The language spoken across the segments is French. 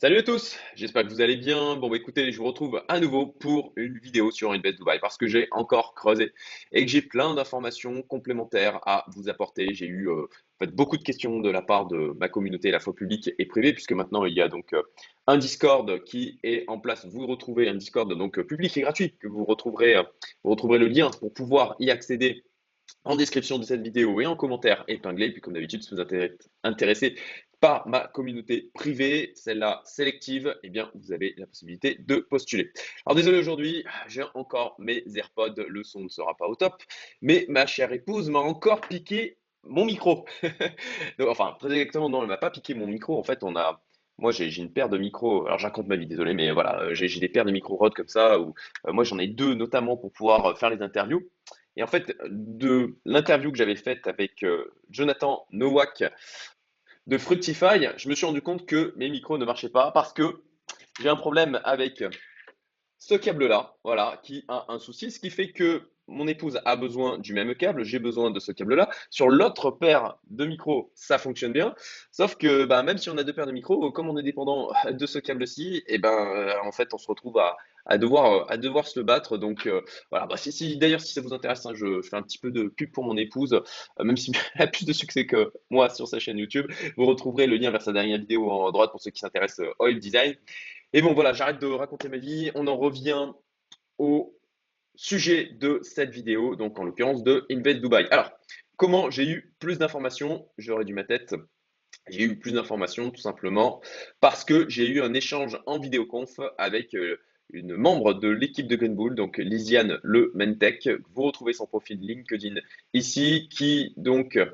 Salut à tous, j'espère que vous allez bien. Bon, bah, écoutez, je vous retrouve à nouveau pour une vidéo sur Invest Dubai parce que j'ai encore creusé et que j'ai plein d'informations complémentaires à vous apporter. J'ai eu euh, beaucoup de questions de la part de ma communauté, à la fois publique et privée, puisque maintenant il y a donc euh, un Discord qui est en place. Vous retrouvez un Discord donc public et gratuit que vous retrouverez, euh, vous retrouverez le lien pour pouvoir y accéder en description de cette vidéo et en commentaire épinglé. Puis comme d'habitude, si vous êtes intéressé par ma communauté privée, celle-là sélective, eh bien, vous avez la possibilité de postuler. Alors désolé aujourd'hui, j'ai encore mes AirPods, le son ne sera pas au top, mais ma chère épouse m'a encore piqué mon micro. enfin, très exactement, non, elle m'a pas piqué mon micro. En fait, on a, moi, j'ai une paire de micros. Alors, j'accorde ma vie, désolé, mais voilà, j'ai des paires de micros Rode comme ça. Où, euh, moi, j'en ai deux notamment pour pouvoir faire les interviews. Et en fait, de l'interview que j'avais faite avec euh, Jonathan Nowak de Fructify, je me suis rendu compte que mes micros ne marchaient pas parce que j'ai un problème avec ce câble-là, voilà, qui a un souci, ce qui fait que mon épouse a besoin du même câble, j'ai besoin de ce câble-là. Sur l'autre paire de micros, ça fonctionne bien. Sauf que bah, même si on a deux paires de micros, comme on est dépendant de ce câble-ci, eh ben euh, en fait on se retrouve à, devoir, à devoir se battre. Donc euh, voilà, bah, d'ailleurs si ça vous intéresse, hein, je, fais un petit peu de pub pour mon épouse, euh, même si elle a plus de succès que moi sur sa chaîne YouTube. Vous retrouverez le lien vers sa dernière vidéo en droite pour ceux qui s'intéressent au design. Voilà, j'arrête de raconter ma vie, on en revient au sujet de cette vidéo, donc en l'occurrence de Invest Dubai. Alors, comment j'ai eu plus d'informations? J'aurais dû ma tête. J'ai eu plus d'informations tout simplement parce que j'ai eu un échange en vidéoconf avec euh, une membre de l'équipe de Green Bull, donc Lisiane Le Mentech. Vous retrouvez son profil LinkedIn ici, qui donc euh,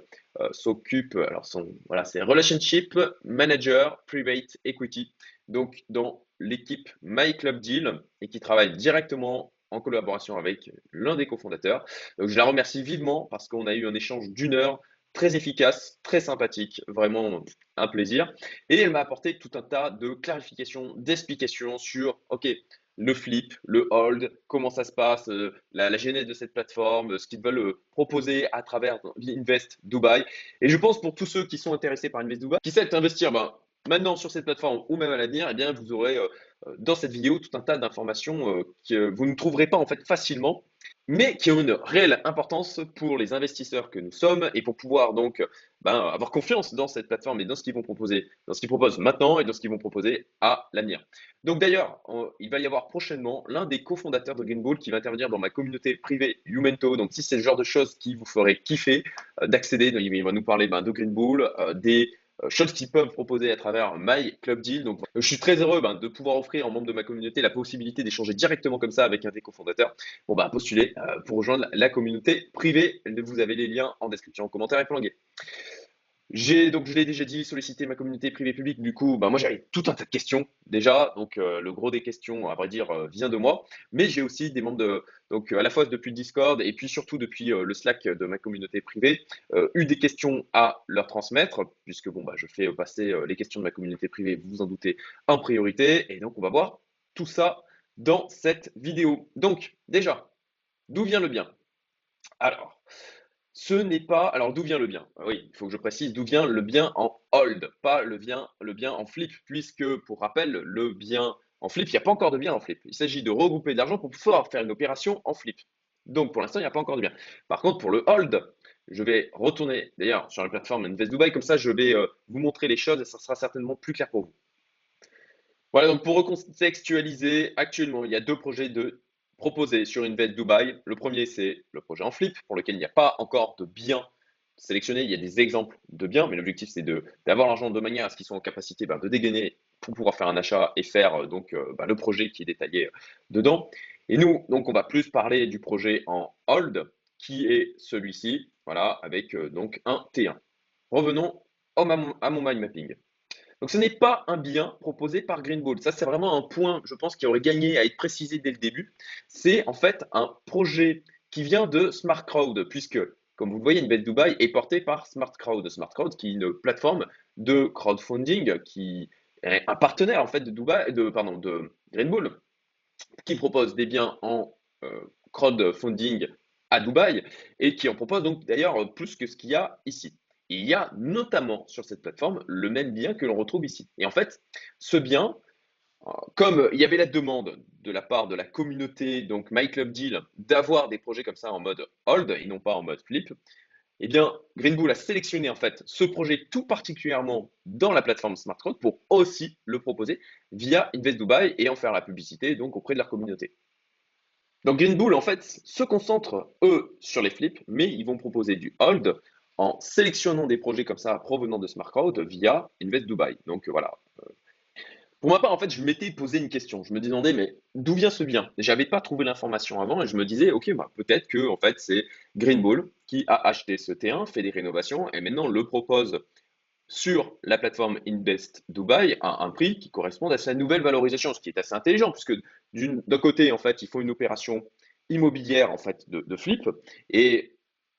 s'occupe, alors son, voilà, c'est Relationship Manager Private Equity, donc dans l'équipe My Club Deal et qui travaille directement en collaboration avec l'un des cofondateurs. Je la remercie vivement parce qu'on a eu un échange d'une heure très efficace, très sympathique, vraiment un plaisir. Et elle m'a apporté tout un tas de clarifications, d'explications sur, OK, le flip, le hold, comment ça se passe, euh, la, genèse de cette plateforme, ce qu'ils veulent euh, proposer à travers Invest Dubai. Et je pense pour tous ceux qui sont intéressés par Invest Dubai, qui souhaitent investir ben, maintenant sur cette plateforme ou même à l'avenir, eh bien, vous aurez euh, dans cette vidéo tout un tas d'informations euh, que vous ne trouverez pas en fait facilement, mais qui ont une réelle importance pour les investisseurs que nous sommes et pour pouvoir donc ben, avoir confiance dans cette plateforme et dans ce qu'ils vont proposer, dans ce qu'ils proposent maintenant et dans ce qu'ils vont proposer à l'avenir. Donc d'ailleurs, il va y avoir prochainement l'un des cofondateurs de Greenbull qui va intervenir dans ma communauté privée Youmento. Donc si c'est le genre de choses qui vous ferait kiffer d'accéder, il va nous parler ben, de Greenbull, des euh, choses qu'ils peuvent proposer à travers My Club Deal. Donc, je suis très heureux ben, de pouvoir offrir aux membres de ma communauté la possibilité d'échanger directement comme ça avec un des cofondateurs. Bon, bah, postulez euh, pour rejoindre la communauté privée. Vous avez les liens en description, en commentaire épinglé. J'ai donc, je l'ai déjà dit, sollicité ma communauté privée publique. Du coup, bah, moi, j'avais tout un tas de questions déjà. Donc, euh, le gros des questions, à vrai dire, euh, vient de moi. Mais j'ai aussi des membres de, donc, à la fois depuis Discord et puis surtout depuis euh, le Slack de ma communauté privée, eu des questions à leur transmettre, puisque bon, bah, je fais passer les questions de ma communauté privée, vous vous en doutez, en priorité. Et donc, on va voir tout ça dans cette vidéo. Donc, déjà, d'où vient le bien? Alors, ce n'est pas. Alors, d'où vient le bien? Ah Oui, il faut que je précise d'où vient le bien en hold, pas le bien, le bien en flip, puisque, pour rappel, le bien en flip, il n'y a pas encore de bien en flip. Il s'agit de regrouper de l'argent pour pouvoir faire une opération en flip. Donc, pour l'instant, il n'y a pas encore de bien. Par contre, pour le hold, je vais retourner d'ailleurs sur la plateforme Invest Dubai, comme ça, je vais euh, vous montrer les choses et ça sera certainement plus clair pour vous. Voilà, donc pour recontextualiser, actuellement, il y a deux projets de proposé sur Invest Dubai. Le premier, c'est le projet en flip, pour lequel il n'y a pas encore de biens sélectionnés. Il y a des exemples de biens, mais l'objectif, c'est d'avoir l'argent de manière à ce qu'ils soient en capacité ben, de dégainer pour pouvoir faire un achat et faire euh, donc euh, ben, le projet qui est détaillé euh, dedans. Et nous, donc, on va plus parler du projet en hold, qui est celui-ci, voilà, avec donc un T1. Revenons à mon mind mapping. Donc ce n'est pas un bien proposé par Greenbull. Ça, c'est vraiment un point, je pense, qui aurait gagné à être précisé dès le début. C'est en fait un projet qui vient de Smart Crowd, puisque, comme vous le voyez, Invest Dubai est porté par Smart Crowd. Smart Crowd, qui est une plateforme de crowdfunding, qui est un partenaire en fait de Dubai, de pardon, de qui propose des biens en euh, crowdfunding à Dubaï et qui en propose donc d'ailleurs plus que ce qu'il y a ici. Il y a notamment sur cette plateforme le même bien que l'on retrouve ici. Et en fait, ce bien, euh, comme il y avait la demande de la part de la communauté, donc My Club Deal, d'avoir des projets comme ça en mode hold et non pas en mode flip, eh bien, Greenbull a sélectionné en fait ce projet tout particulièrement dans la plateforme Smart pour aussi le proposer via Invest Dubai et en faire la publicité donc auprès de leur communauté. Donc Greenbull en fait se concentre eux sur les flips, mais ils vont proposer du hold en sélectionnant des projets comme ça provenant de Smart via Invest Dubai. Donc voilà, pour ma part, en fait, je m'étais posé une question. Je me demandais, mais d'où vient ce bien? J'avais pas trouvé l'information avant et je me disais, ok, bah, peut-être que en fait, c'est Green Bull qui a acheté ce T1, fait des rénovations et maintenant le propose sur la plateforme Invest Dubai à un prix qui correspond à sa nouvelle valorisation, ce qui est assez intelligent puisque d'un côté, en fait, il faut une opération immobilière en fait de, flip et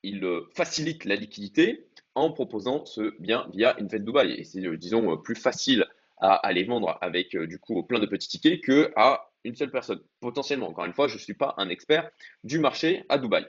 il facilite la liquidité en proposant ce bien via Invest Dubai. Et c'est, disons, plus facile à aller vendre avec euh, du coup plein de petits tickets que à une seule personne. Potentiellement, encore une fois, je ne suis pas un expert du marché à Dubaï.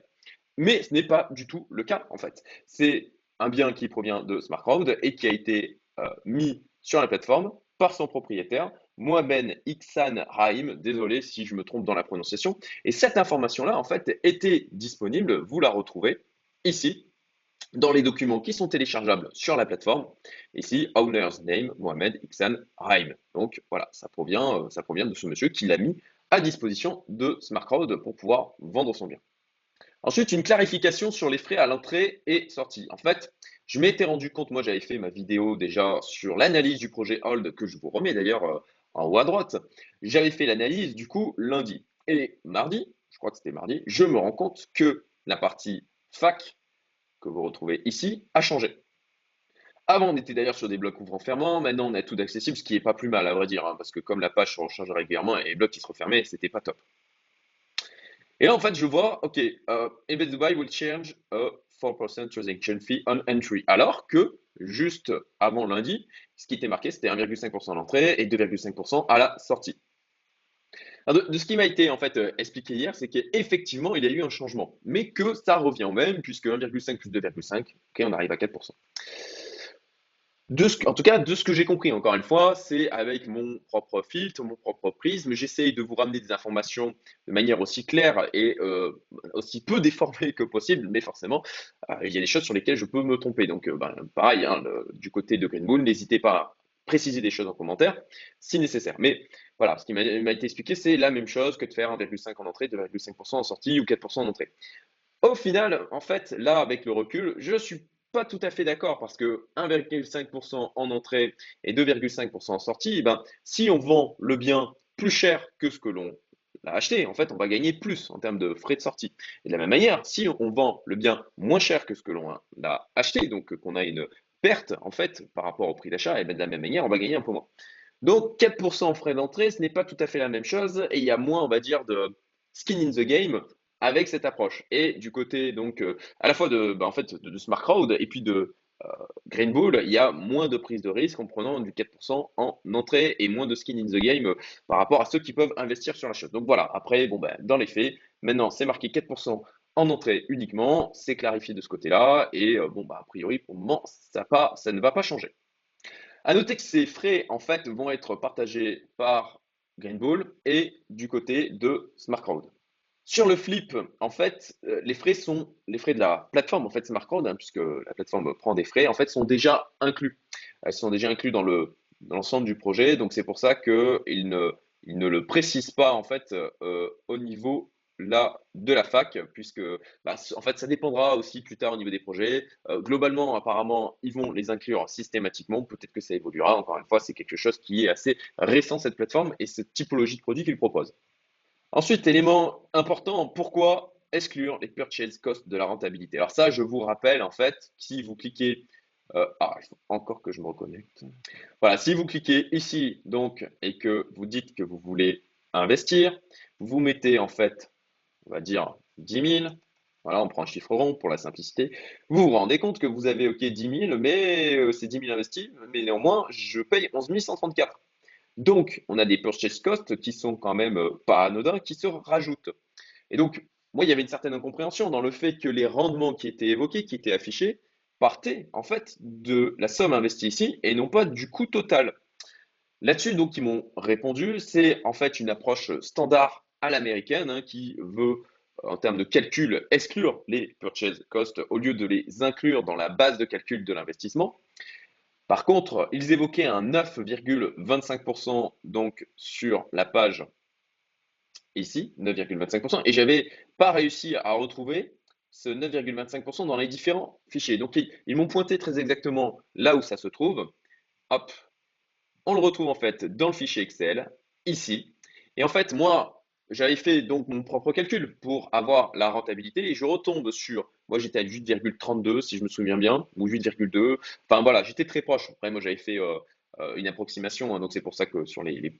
Mais ce n'est pas du tout le cas en fait. C'est un bien qui provient de Smart et qui a été euh, mis sur la plateforme par son propriétaire, Mohamed Iksan Rahim. Désolé si je me trompe dans la prononciation. Et cette information-là, en fait, était disponible. Vous la retrouvez ici dans les documents qui sont téléchargeables sur la plateforme. Ici, owner's name, Mohamed Iksan Raim. Donc voilà, ça provient, euh, ça provient de ce monsieur qui l'a mis à disposition de SmartCrowd pour pouvoir vendre son bien. Ensuite, une clarification sur les frais à l'entrée et sortie. En fait, je m'étais rendu compte, moi j'avais fait ma vidéo déjà sur l'analyse du projet Hold, que je vous remets d'ailleurs euh, en haut à droite. J'avais fait l'analyse du coup lundi. Et mardi, je crois que c'était mardi, je me rends compte que la partie fac que vous retrouvez ici a changé. Avant, on était d'ailleurs sur des blocs ouvrant-fermant. Maintenant, on a tout d'accessible, ce qui n'est pas plus mal, à vrai dire, hein, parce que comme la page change régulièrement et les blocs qui se refermaient, c'était pas top. Et là, en fait, je vois, OK, uh, Dubai will change a 4% transaction fee on entry. Alors que, juste avant lundi, ce qui était marqué, c'était 1,5% à l'entrée et 2,5% à la sortie. De, ce qui m'a été en fait euh, expliqué hier, c'est qu'effectivement, il y a eu un changement, mais que ça revient au même, puisque 1,5 plus 2,5, ok, on arrive à 4%. De ce, en tout cas, de ce que j'ai compris, encore une fois, c'est avec mon propre filtre, mon propre prisme, j'essaye de vous ramener des informations de manière aussi claire et euh, aussi peu déformée que possible, mais forcément, euh, il y a des choses sur lesquelles je peux me tromper. Donc, ben, pareil, hein, du côté de Green Bull, n'hésitez pas à préciser des choses en commentaire si nécessaire. Mais voilà, ce qui m'a été expliqué, c'est la même chose que de faire 1,5% en entrée, 2,5% en sortie ou 4% en entrée. Au final, en fait, là, avec le recul, je ne suis pas tout à fait d'accord parce que 1,5% en entrée et 2,5% en sortie, eh ben, si on vend le bien plus cher que ce que l'on a acheté, en fait, on va gagner plus en termes de frais de sortie. Et de la même manière, si on vend le bien moins cher que ce que l'on a acheté, donc qu'on a une perte, en fait, par rapport au prix d'achat, et bien de la même manière, on va gagner un peu moins. Donc 4% en frais d'entrée, ce n'est pas tout à fait la même chose et il y a moins, on va dire, de skin in the game avec cette approche. Et du côté donc euh, à la fois de, bah, en fait, de, Smart Crowd et puis de euh, Green Bull, il y a moins de prise de risque en prenant du 4% en entrée et moins de skin in the game euh, par rapport à ceux qui peuvent investir sur la chose. Donc voilà, après, bon, ben, dans les faits, maintenant c'est marqué 4% en entrée uniquement, c'est clarifié de ce côté-là et bon, bah, a priori pour le moment, ça, ça ne va pas changer. À noter que ces frais, en fait, vont être partagés par Greenbull et du côté de SmartCrowd. Sur le flip, en fait, euh, les frais sont les frais de la plateforme, en fait, SmartCrowd, hein, puisque la plateforme prend des frais, en fait, sont déjà inclus. Elles sont déjà inclus dans le l'ensemble du projet, donc c'est pour ça qu'ils ne, ne le précisent pas, en fait, euh, au niveau là de la fac, puisque bah, en fait ça dépendra aussi plus tard au niveau des projets. Euh, globalement, apparemment, ils vont les inclure systématiquement. Peut-être que ça évoluera. Encore une fois, c'est quelque chose qui est assez récent cette plateforme et cette typologie de produits qu'ils proposent. Ensuite, élément important, pourquoi exclure les purchase costs de la rentabilité? Alors ça, je vous rappelle en fait, si vous cliquez euh, ah, il faut encore que je me reconnecte. Voilà, si vous cliquez ici donc et que vous dites que vous voulez investir, vous mettez en fait on va dire 10 000. Voilà, on prend un chiffre rond pour la simplicité. Vous vous rendez compte que vous avez OK 10 000, mais euh, c'est 10 000 investis, mais néanmoins, je paye 11 134. Donc, on a des purchase costs qui sont quand même euh, pas anodins, qui se rajoutent. Et donc, moi, il y avait une certaine incompréhension dans le fait que les rendements qui étaient évoqués, qui étaient affichés, partait en fait de la somme investie ici et non pas du coût total. Là-dessus, donc, ils m'ont répondu, c'est en fait une approche standard à l'américaine hein, qui veut, en termes de calcul, exclure les purchase costs au lieu de les inclure dans la base de calcul de l'investissement. Par contre, ils évoquaient un 9,25% donc sur la page ici, 9,25%, et j'avais pas réussi à retrouver ce 9,25% dans les différents fichiers. Donc ils, m'ont pointé très exactement là où ça se trouve. Hop, on le retrouve en fait dans le fichier Excel, ici. Et en fait, moi, j'avais fait donc mon propre calcul pour avoir la rentabilité et je retombe sur, moi j'étais à 8,32 si je me souviens bien, ou 8,2. Enfin voilà, j'étais très proche. Après, moi j'avais fait euh, euh, une approximation, hein, donc c'est pour ça que sur les,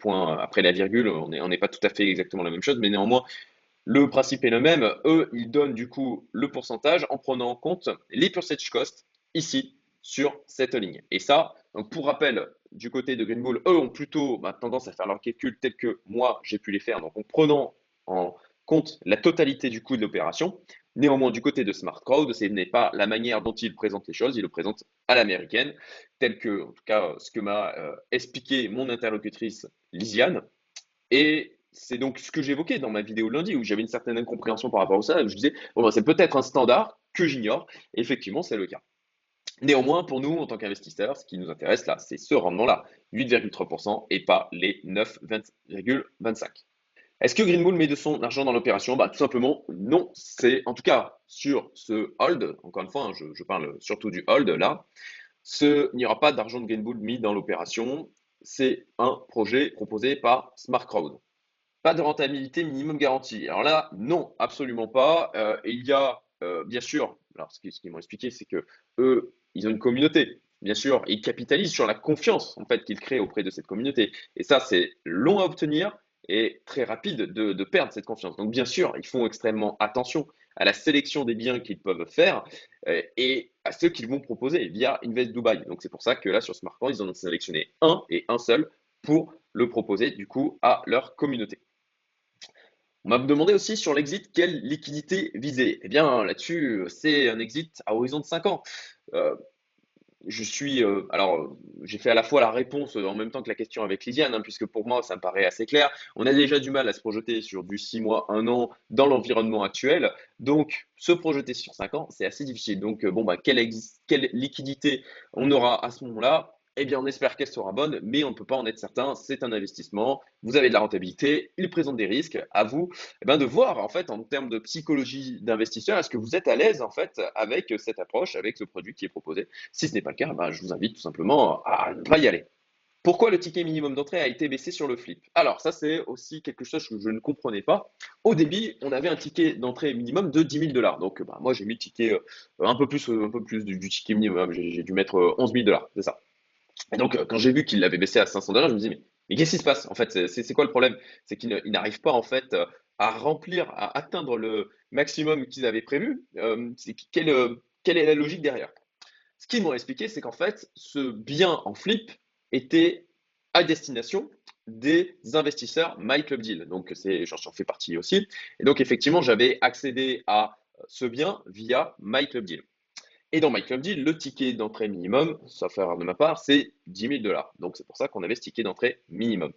points après la virgule, on n'est pas tout à fait exactement la même chose, mais néanmoins, le principe est le même. Eux, ils donnent du coup le pourcentage en prenant en compte les percentage costs ici sur cette ligne. Et ça, donc pour rappel, du côté de Greenbull, eux ont plutôt bah, tendance à faire leurs calculs tels que moi j'ai pu les faire, donc en prenant en compte la totalité du coût de l'opération. Néanmoins, du côté de Smart Crowd, ce n'est pas la manière dont ils présentent les choses, ils le présentent à l'américaine, tel que, en tout cas, ce que m'a euh, expliqué mon interlocutrice Lisiane. Et c'est donc ce que j'évoquais dans ma vidéo lundi, où j'avais une certaine incompréhension par rapport à ça. Je disais, ben, c'est peut-être un standard que j'ignore. Effectivement, c'est le cas. Néanmoins, pour nous, en tant qu'investisseurs, ce qui nous intéresse là, c'est ce rendement-là, 8,3% et pas les 9,25%. Est-ce que Greenbull met de son argent dans l'opération? Bah, Tout simplement, non. C'est en tout cas sur ce hold, encore une fois, hein, je, parle surtout du hold là, il n'y aura pas d'argent de Greenbull mis dans l'opération. C'est un projet proposé par Smart Crowd. Pas de rentabilité minimum garantie. Alors là, non, absolument pas. Euh, il y a, euh, bien sûr, alors ce qu'ils m'ont expliqué, c'est que eux, ils ont une communauté. Bien sûr, ils capitalisent sur la confiance en fait qu'ils créent auprès de cette communauté. Et ça, c'est long à obtenir et très rapide de, perdre cette confiance. Donc, bien sûr, ils font extrêmement attention à la sélection des biens qu'ils peuvent faire euh, et à ceux qu'ils vont proposer via Invest Dubai. Donc, c'est pour ça que là, sur Smartphone, ils en ont sélectionné un et un seul pour le proposer du coup à leur communauté. On m'a demandé aussi sur l'exit quelle liquidité viser. Eh bien, là-dessus, c'est un exit à horizon de 5 ans. Euh, je suis, euh, alors, j'ai fait à la fois la réponse en même temps que la question avec Lydiane, hein, puisque pour moi, ça me paraît assez clair. On a déjà du mal à se projeter sur du 6 mois, 1 an dans l'environnement actuel. Donc, se projeter sur 5 ans, c'est assez difficile. Donc, euh, bon, bah, quelle liquidité on aura à ce moment-là? Eh bien, on espère qu'elle sera bonne, mais on ne peut pas en être certain. C'est un investissement. Vous avez de la rentabilité. Il présente des risques. À vous eh bien, de voir, en fait, en termes de psychologie d'investisseur, est-ce que vous êtes à l'aise, en fait, avec cette approche, avec ce produit qui est proposé? Si ce n'est pas le cas, ben, je vous invite tout simplement à ne pas y aller. Pourquoi le ticket minimum d'entrée a été baissé sur le flip? Alors, ça, c'est aussi quelque chose que je ne comprenais pas. Au début, on avait un ticket d'entrée minimum de 10 000 dollars. Donc, bah, moi, j'ai mis le ticket euh, un peu plus, un peu plus du, ticket minimum. J'ai dû mettre 11 000 dollars. C'est ça. Et donc, euh, quand j'ai vu qu'il l'avait baissé à 500 dollars, je me dis, mais, mais qu'est-ce qui se passe? En fait, c'est quoi le problème? C'est qu'il n'arrive pas, en fait, euh, à remplir, à atteindre le maximum qu'ils avaient prévu. Euh, quelle, quelle est la logique derrière? Ce qu'ils m'ont expliqué, c'est qu'en fait, ce bien en flip était à destination des investisseurs My Club Deal. Donc, j'en fais partie aussi. Et donc, effectivement, j'avais accédé à ce bien via My Club Deal. Et dans My Club Deal, le ticket d'entrée minimum, sauf erreur de ma part, c'est 10 000 dollars. Donc c'est pour ça qu'on avait ce ticket d'entrée minimum.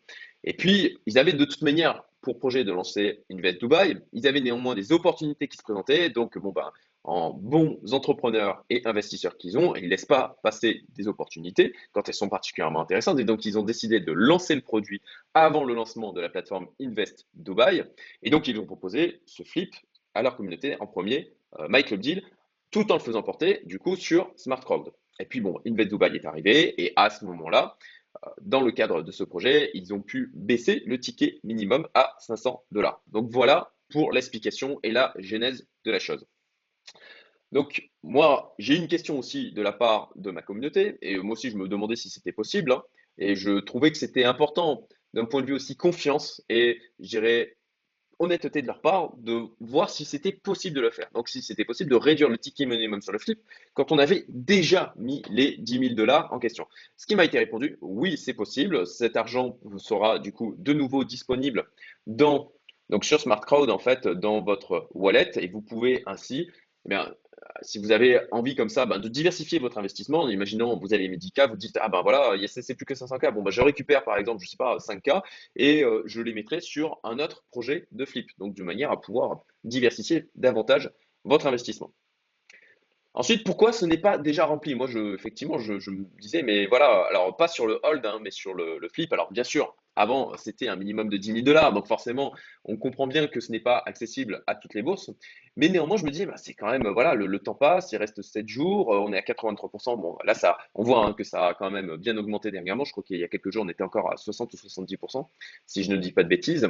Et puis, ils avaient de toute manière pour projet de lancer Invest Dubai. Ils avaient néanmoins des opportunités qui se présentaient. Donc, bon, ben, en bons entrepreneurs et investisseurs qu'ils ont, ils ne laissent pas passer des opportunités quand elles sont particulièrement intéressantes. Et donc, ils ont décidé de lancer le produit avant le lancement de la plateforme Invest Dubai. Et donc, ils ont proposé ce flip à leur communauté en premier, euh, My Club Deal, tout en le faisant porter du coup sur Smart Crowd. Et puis bon, Invest Dubai est arrivé et à ce moment-là, euh, dans le cadre de ce projet, ils ont pu baisser le ticket minimum à 500 dollars. Donc voilà pour l'explication et la genèse de la chose. Donc moi, j'ai une question aussi de la part de ma communauté et moi aussi je me demandais si c'était possible hein, et je trouvais que c'était important d'un point de vue aussi confiance et je dirais honnêteté de leur part de voir si c'était possible de le faire. Donc, si c'était possible de réduire le ticket minimum sur le flip quand on avait déjà mis les 10 000 dollars en question. Ce qui m'a été répondu, oui, c'est possible. Cet argent sera du coup de nouveau disponible dans, donc sur Smart Crowd, en fait, dans votre wallet et vous pouvez ainsi eh si vous avez envie comme ça ben, de diversifier votre investissement, imaginons vous avez les 10K, vous dites ah ben voilà, c'est plus que 500K, bon ben je récupère par exemple, je sais pas, 5K et euh, je les mettrai sur un autre projet de flip, donc de manière à pouvoir diversifier davantage votre investissement. Ensuite, pourquoi ce n'est pas déjà rempli? Moi, je, effectivement, je, me disais, mais voilà, alors pas sur le hold, hein, mais sur le, flip. Alors, bien sûr, avant, c'était un minimum de 10 000 dollars, donc forcément, on comprend bien que ce n'est pas accessible à toutes les bourses. Mais néanmoins, je me disais, bah, c'est quand même, voilà, le, temps passe, il reste 7 jours, euh, on est à 83%. Bon, là, ça, on voit hein, que ça a quand même bien augmenté dernièrement. Je crois qu'il y a quelques jours, on était encore à 60 ou 70%, si je ne dis pas de bêtises.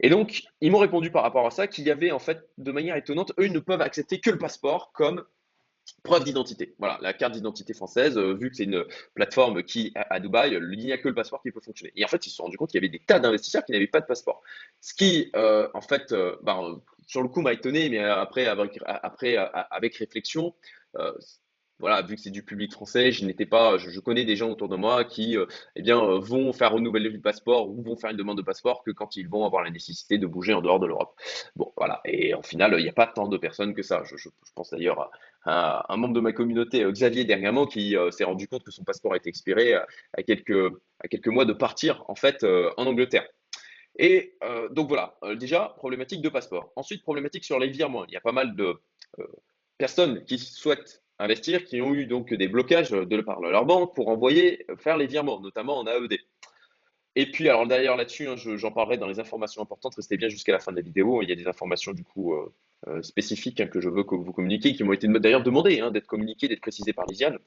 Et donc, ils m'ont répondu par rapport à ça qu'il y avait en fait, de manière étonnante, eux, ils ne peuvent accepter que le passeport comme preuve d'identité. Voilà, la carte d'identité française, euh, vu que c'est une plateforme qui, à, Dubaï, il n'y a que le passeport qui peut fonctionner. Et en fait, ils se sont rendus compte qu'il y avait des tas d'investisseurs qui n'avaient pas de passeport. Ce qui, euh, en fait, euh, ben, sur le coup, m'a étonné, mais après, avec, après, avec réflexion, voilà, vu que c'est du public français, je n'étais pas, je, connais des gens autour de moi qui, euh, eh bien, euh, vont faire renouveler le passeport ou vont faire une demande de passeport que quand ils vont avoir la nécessité de bouger en dehors de l'Europe. Bon, voilà. Et au final, il n'y a pas tant de personnes que ça. Je, pense d'ailleurs à, un membre de ma communauté, euh, Xavier, dernièrement, qui s'est rendu compte que son passeport était expiré à quelques, à quelques mois de partir, en fait, en Angleterre. Et donc voilà, déjà, problématique de passeport. Ensuite, problématique sur les virements. Il y a pas mal de personnes qui souhaitent investir qui ont eu donc des blocages de par leur banque pour envoyer faire les virements, notamment en AED. Et puis, alors d'ailleurs là-dessus, hein, j'en parlerai dans les informations importantes, restez bien jusqu'à la fin de la vidéo. Il y a des informations du coup euh, euh, spécifiques hein, que je veux que vous communiquiez, qui m'ont été d'ailleurs demandées hein, d'être communiquées, d'être précisées par Lisiane.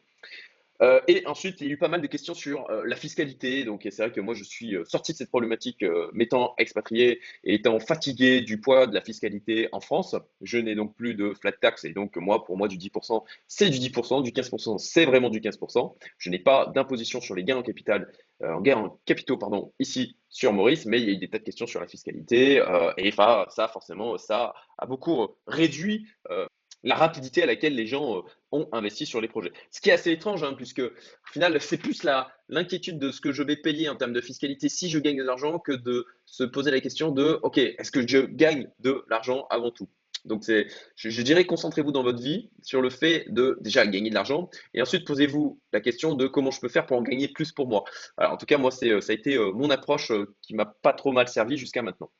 Euh, et ensuite, il y a eu pas mal de questions sur euh, la fiscalité. Donc, c'est vrai que moi, je suis euh, sorti de cette problématique, m'étant expatrié et étant fatigué du poids de la fiscalité en France. Je n'ai donc plus de flat tax. Et donc, moi, pour moi, du 10%, c'est du 10%. Du 15%, c'est vraiment du 15%. Je n'ai pas d'imposition sur les gains en capital, en gains en capitaux, pardon, ici sur Maurice, mais il y a eu des tas de questions sur la fiscalité. et ça, forcément, ça a beaucoup réduit la rapidité à laquelle les gens euh, ont investi sur les projets. Ce qui est assez étrange, hein, puisque au final, c'est plus l'inquiétude de ce que je vais payer en termes de fiscalité si je gagne de l'argent que de se poser la question de, OK, est-ce que je gagne de l'argent avant tout? Donc, c'est, je, dirais, concentrez-vous dans votre vie sur le fait de déjà gagner de l'argent et ensuite posez-vous la question de comment je peux faire pour en gagner plus pour moi. Alors, en tout cas, moi, c'est, ça a été euh, mon approche euh, qui m'a pas trop mal servi jusqu'à maintenant.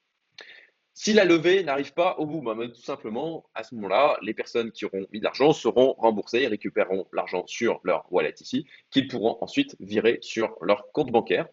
Si la levée n'arrive pas au bout, bah, tout simplement, à ce moment-là, les personnes qui auront mis de l'argent seront remboursées et récupéreront l'argent sur leur wallet ici, qu'ils pourront ensuite virer sur leur compte bancaire.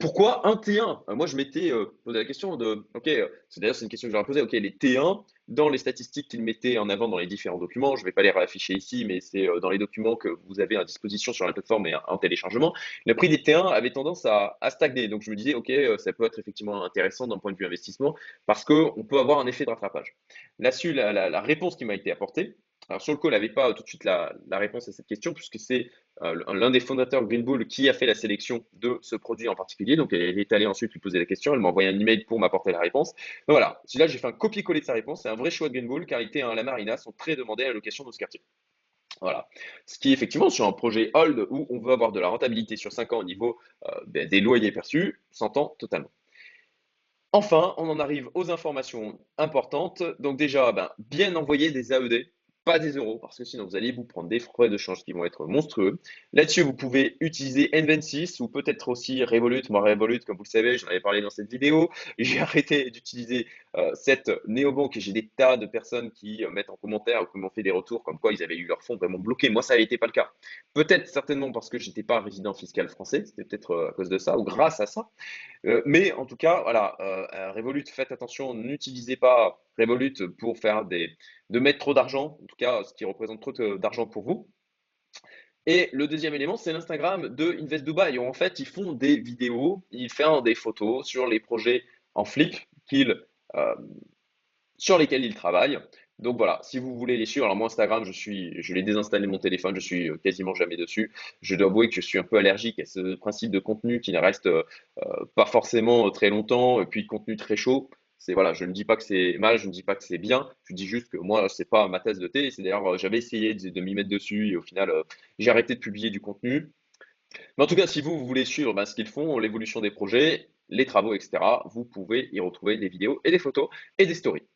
Pourquoi un T1 euh, Moi, je m'étais euh, posé la question de, ok, euh, c'est d'ailleurs c'est une question que j'aurais posée, ok, les T1, dans les statistiques qu'ils mettaient en avant dans les différents documents, je ne vais pas les réafficher ici, mais c'est dans les documents que vous avez à disposition sur la plateforme et en téléchargement, le prix des T1 avait tendance à, stagner. Donc, je me disais, ok, ça peut être effectivement intéressant d'un point de vue investissement, parce qu'on peut avoir un effet de rattrapage. Là-dessus, la réponse qui m'a été apportée, alors sur le elle n'avait pas tout de suite la, réponse à cette question, puisque c'est euh, l'un des fondateurs Green Bull qui a fait la sélection de ce produit en particulier. Donc elle est allée ensuite lui poser la question, elle m'a envoyé un email pour m'apporter la réponse. Donc voilà, là j'ai fait un copier-coller de sa réponse. C'est un vrai choix de Green Bull, car il était à la Marina sont très demandés à la location de ce quartier. Voilà. Ce qui, effectivement, sur un projet hold où on veut avoir de la rentabilité sur 5 ans au niveau euh, ben, des loyers perçus, s'entend totalement. Enfin, on en arrive aux informations importantes. Donc déjà, ben, bien envoyer des AED pas des euros, parce que sinon vous allez vous prendre des frais de change qui vont être monstrueux. Là-dessus, vous pouvez utiliser N26 ou peut-être aussi Revolut. Moi, Revolut, comme vous le savez, j'en avais parlé dans cette vidéo. J'ai arrêté d'utiliser euh, cette néobanque et j'ai des tas de personnes qui euh, mettent en commentaire ou qui m'ont fait des retours comme quoi ils avaient eu leur fonds vraiment bloqués. Moi, ça n'était pas le cas. Peut-être certainement parce que je n'étais pas résident fiscal français. C'était peut-être euh, à cause de ça ou grâce à ça. mais en tout cas, voilà, Revolut, faites attention, n'utilisez pas Revolut pour faire des, de mettre trop d'argent, en tout cas ce qui représente trop d'argent pour vous. Et le deuxième élément, c'est l'Instagram de Invest Dubai. en fait, ils font des vidéos, ils font des photos sur les projets en flip euh, sur lesquels ils travaillent. Donc voilà, si vous voulez les suivre, alors moi Instagram, je suis, je l'ai désinstallé mon téléphone, je suis quasiment jamais dessus. Je dois avouer que je suis un peu allergique à ce principe de contenu qui ne reste euh, pas forcément très longtemps, et puis contenu très chaud voilà, je ne dis pas que c'est mal, je ne dis pas que c'est bien, je dis juste que moi c'est pas ma tasse de thé. C'est d'ailleurs euh, j'avais essayé de, m'y mettre dessus et au final euh, j'ai arrêté de publier du contenu. Mais en tout cas, si vous, voulez suivre ben, ce qu'ils font, l'évolution des projets, les travaux, etc., vous pouvez y retrouver des vidéos et des photos et des stories.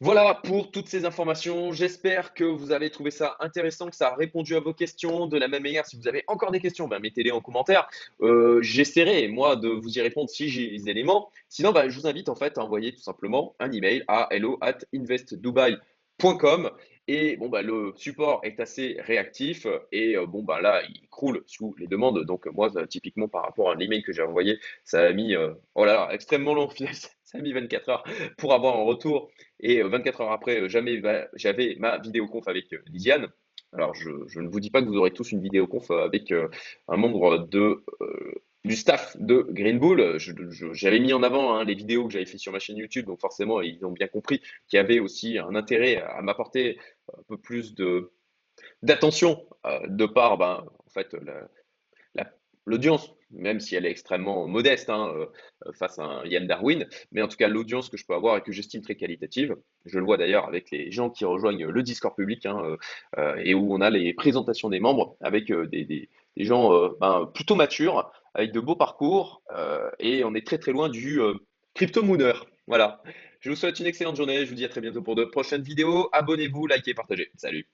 Voilà pour toutes ces informations. J'espère que vous avez trouvé ça intéressant, que ça a répondu à vos questions. De la même manière, si vous avez encore des questions, ben, mettez-les en commentaire. Euh, j'essaierai, moi, de vous y répondre si j'ai les éléments. Sinon, ben, je vous invite en fait à envoyer tout simplement un email à hello at investdubai.com. Et bon, bah, le support est assez réactif et euh, bon, bah, là, il croule sous les demandes. Donc, moi, typiquement, par rapport à l'email que j'ai envoyé, ça a mis, euh, oh là là, extrêmement long. Ça a mis 24 heures pour avoir un retour. Et 24 euh, heures après, euh, jamais j'avais ma vidéoconf avec euh, Lisiane. Alors, je, ne vous dis pas que vous aurez tous une vidéoconf avec un membre de, du staff de Green Bull. J'avais mis en avant hein, les vidéos que j'avais fait sur ma chaîne YouTube, donc forcément, ils ont bien compris qu'il y avait aussi un intérêt à m'apporter un peu plus de d'attention de par ben, en fait, l'audience même si elle est extrêmement modeste hein, euh, face à Yann Darwin, mais en tout cas l'audience que je peux avoir et que j'estime très qualitative. Je le vois d'ailleurs avec les gens qui rejoignent le Discord public hein, euh, euh, et où on a les présentations des membres avec des, gens ben, plutôt matures, avec de beaux parcours et on est très très loin du crypto mooner. Voilà. Je vous souhaite une excellente journée. Je vous dis à très bientôt pour de prochaines vidéos. Abonnez-vous, likez, partagez. Salut.